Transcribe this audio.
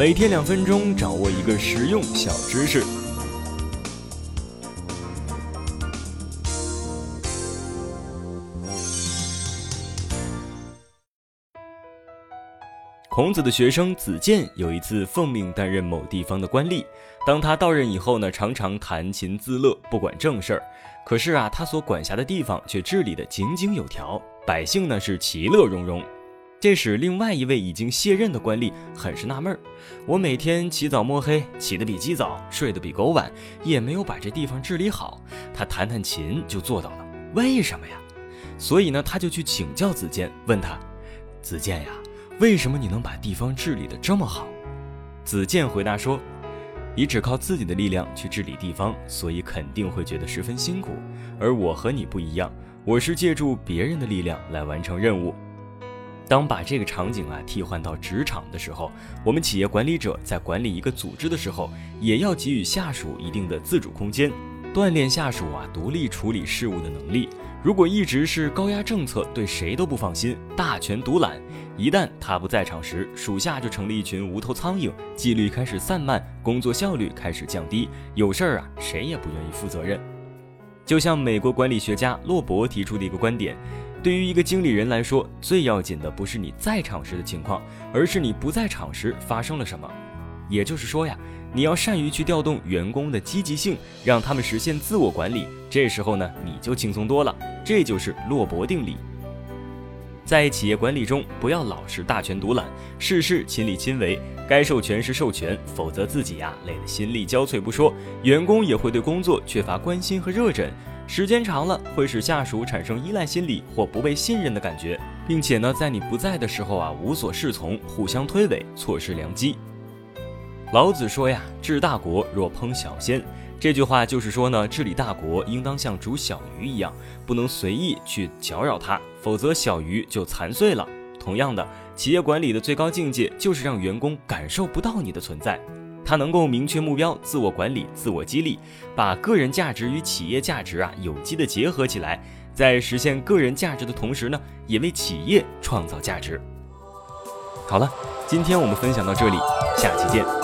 每天两分钟，掌握一个实用小知识。孔子的学生子建有一次奉命担任某地方的官吏，当他到任以后呢，常常弹琴自乐，不管正事儿。可是啊，他所管辖的地方却治理得井井有条，百姓呢是其乐融融。这使另外一位已经卸任的官吏很是纳闷儿：我每天起早摸黑，起得比鸡早，睡得比狗晚，也没有把这地方治理好。他弹弹琴就做到了，为什么呀？所以呢，他就去请教子建，问他：子建呀，为什么你能把地方治理得这么好？子建回答说：你只靠自己的力量去治理地方，所以肯定会觉得十分辛苦。而我和你不一样，我是借助别人的力量来完成任务。当把这个场景啊替换到职场的时候，我们企业管理者在管理一个组织的时候，也要给予下属一定的自主空间，锻炼下属啊独立处理事务的能力。如果一直是高压政策，对谁都不放心，大权独揽，一旦他不在场时，属下就成了一群无头苍蝇，纪律开始散漫，工作效率开始降低，有事儿啊谁也不愿意负责任。就像美国管理学家洛伯提出的一个观点。对于一个经理人来说，最要紧的不是你在场时的情况，而是你不在场时发生了什么。也就是说呀，你要善于去调动员工的积极性，让他们实现自我管理。这时候呢，你就轻松多了。这就是洛伯定理。在企业管理中，不要老是大权独揽，事事亲力亲为，该授权时授权，否则自己呀累得心力交瘁不说，员工也会对工作缺乏关心和热忱。时间长了，会使下属产生依赖心理或不被信任的感觉，并且呢，在你不在的时候啊，无所适从，互相推诿，错失良机。老子说呀：“治大国若烹小鲜。”这句话就是说呢，治理大国应当像煮小鱼一样，不能随意去搅扰它，否则小鱼就残碎了。同样的，企业管理的最高境界就是让员工感受不到你的存在。他能够明确目标，自我管理，自我激励，把个人价值与企业价值啊有机的结合起来，在实现个人价值的同时呢，也为企业创造价值。好了，今天我们分享到这里，下期见。